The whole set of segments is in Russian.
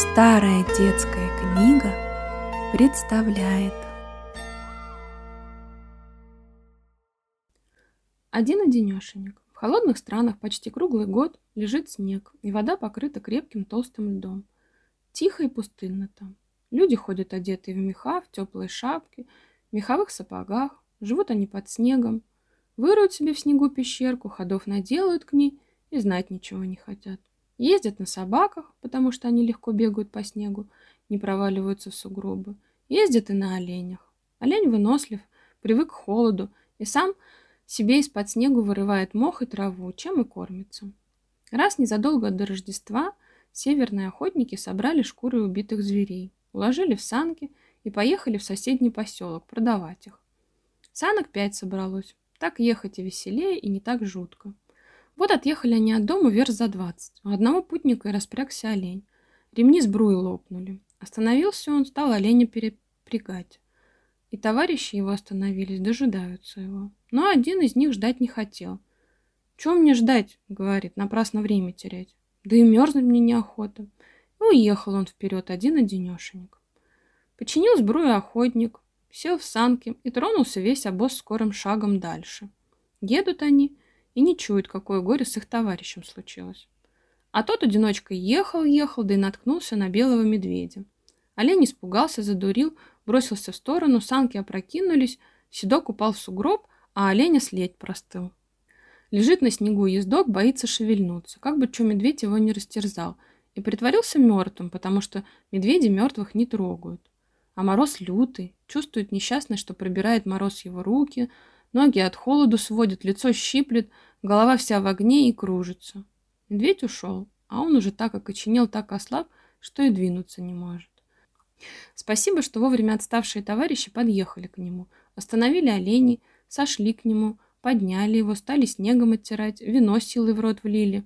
Старая детская книга представляет Один одинешенек. В холодных странах почти круглый год лежит снег, и вода покрыта крепким толстым льдом. Тихо и пустынно там. Люди ходят одетые в меха, в теплые шапки, в меховых сапогах. Живут они под снегом. Выроют себе в снегу пещерку, ходов наделают к ней и знать ничего не хотят. Ездят на собаках, потому что они легко бегают по снегу, не проваливаются в сугробы. Ездят и на оленях. Олень вынослив, привык к холоду и сам себе из-под снегу вырывает мох и траву, чем и кормится. Раз незадолго до Рождества северные охотники собрали шкуры убитых зверей, уложили в санки и поехали в соседний поселок продавать их. Санок пять собралось. Так ехать и веселее, и не так жутко. Вот отъехали они от дома верст за двадцать. У одного путника и распрягся олень. Ремни сбруи лопнули. Остановился он, стал оленя перепрягать. И товарищи его остановились, дожидаются его. Но один из них ждать не хотел. «Чего мне ждать?» — говорит, напрасно время терять. «Да и мерзнуть мне неохота». И уехал он вперед, один-одинешенек. Починил сбрую охотник, сел в санки и тронулся весь обоз скорым шагом дальше. Едут они, и не чует, какое горе с их товарищем случилось. А тот одиночка ехал-ехал, да и наткнулся на белого медведя. Олень испугался, задурил, бросился в сторону, санки опрокинулись, седок упал в сугроб, а оленя следь простыл. Лежит на снегу ездок, боится шевельнуться, как бы что медведь его не растерзал, и притворился мертвым, потому что медведи мертвых не трогают. А мороз лютый, чувствует несчастный, что пробирает мороз его руки, Ноги от холоду сводят, лицо щиплет, голова вся в огне и кружится. Медведь ушел, а он уже так окоченел, так ослаб, что и двинуться не может. Спасибо, что вовремя отставшие товарищи подъехали к нему, остановили оленей, сошли к нему, подняли его, стали снегом оттирать, вино силой в рот влили.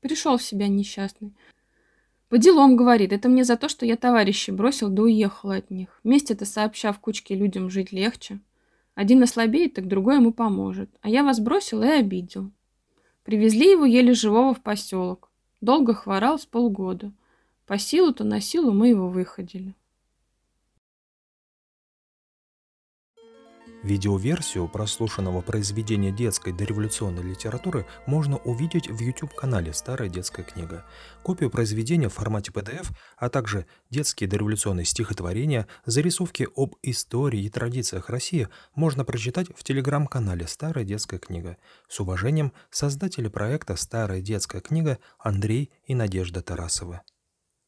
Пришел в себя несчастный. По делам, говорит, это мне за то, что я товарищей бросил да уехал от них. Вместе-то сообща в кучке людям жить легче. Один ослабеет, так другой ему поможет. А я вас бросил и обидел. Привезли его еле живого в поселок. Долго хворал с полгода. По силу-то на силу мы его выходили. Видеоверсию прослушанного произведения детской дореволюционной литературы можно увидеть в YouTube-канале «Старая детская книга». Копию произведения в формате PDF, а также детские дореволюционные стихотворения, зарисовки об истории и традициях России можно прочитать в телеграм-канале «Старая детская книга». С уважением, создатели проекта «Старая детская книга» Андрей и Надежда Тарасовы.